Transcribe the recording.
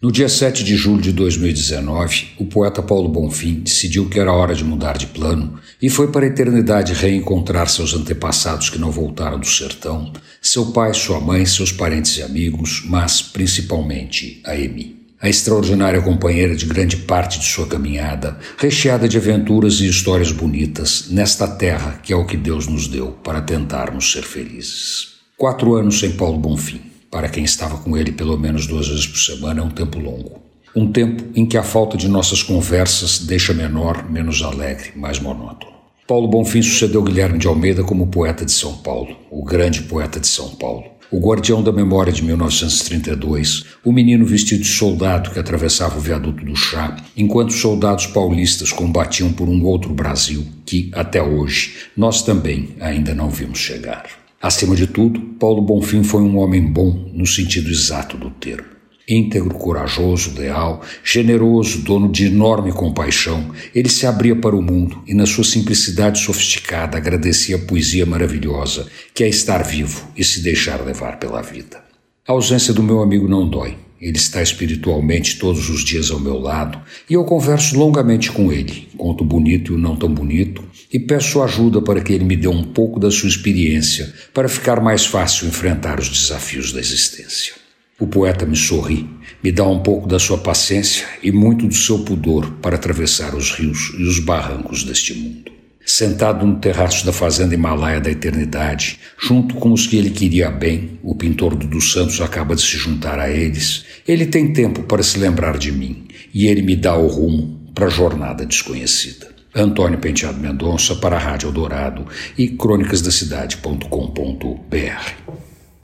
No dia 7 de julho de 2019, o poeta Paulo Bonfim decidiu que era hora de mudar de plano e foi para a eternidade reencontrar seus antepassados que não voltaram do sertão, seu pai, sua mãe, seus parentes e amigos, mas principalmente a Emi. A extraordinária companheira de grande parte de sua caminhada, recheada de aventuras e histórias bonitas, nesta terra que é o que Deus nos deu para tentarmos ser felizes. Quatro anos sem Paulo Bonfim. Para quem estava com ele pelo menos duas vezes por semana, é um tempo longo. Um tempo em que a falta de nossas conversas deixa menor, menos alegre, mais monótono. Paulo Bonfim sucedeu Guilherme de Almeida como poeta de São Paulo, o grande poeta de São Paulo. O guardião da memória de 1932, o menino vestido de soldado que atravessava o viaduto do chá, enquanto soldados paulistas combatiam por um outro Brasil que, até hoje, nós também ainda não vimos chegar. Acima de tudo, Paulo Bonfim foi um homem bom no sentido exato do termo. Íntegro, corajoso, leal, generoso, dono de enorme compaixão, ele se abria para o mundo e, na sua simplicidade sofisticada, agradecia a poesia maravilhosa que é estar vivo e se deixar levar pela vida. A ausência do meu amigo não dói. Ele está espiritualmente todos os dias ao meu lado e eu converso longamente com ele, conto o bonito e o não tão bonito e peço ajuda para que ele me dê um pouco da sua experiência para ficar mais fácil enfrentar os desafios da existência. O poeta me sorri, me dá um pouco da sua paciência e muito do seu pudor para atravessar os rios e os barrancos deste mundo. Sentado no terraço da fazenda Himalaia da Eternidade, junto com os que ele queria bem, o pintor dos Santos acaba de se juntar a eles. Ele tem tempo para se lembrar de mim e ele me dá o rumo para a jornada desconhecida. Antônio Penteado Mendonça para a Rádio Eldorado e crônicasdacidade.com.br.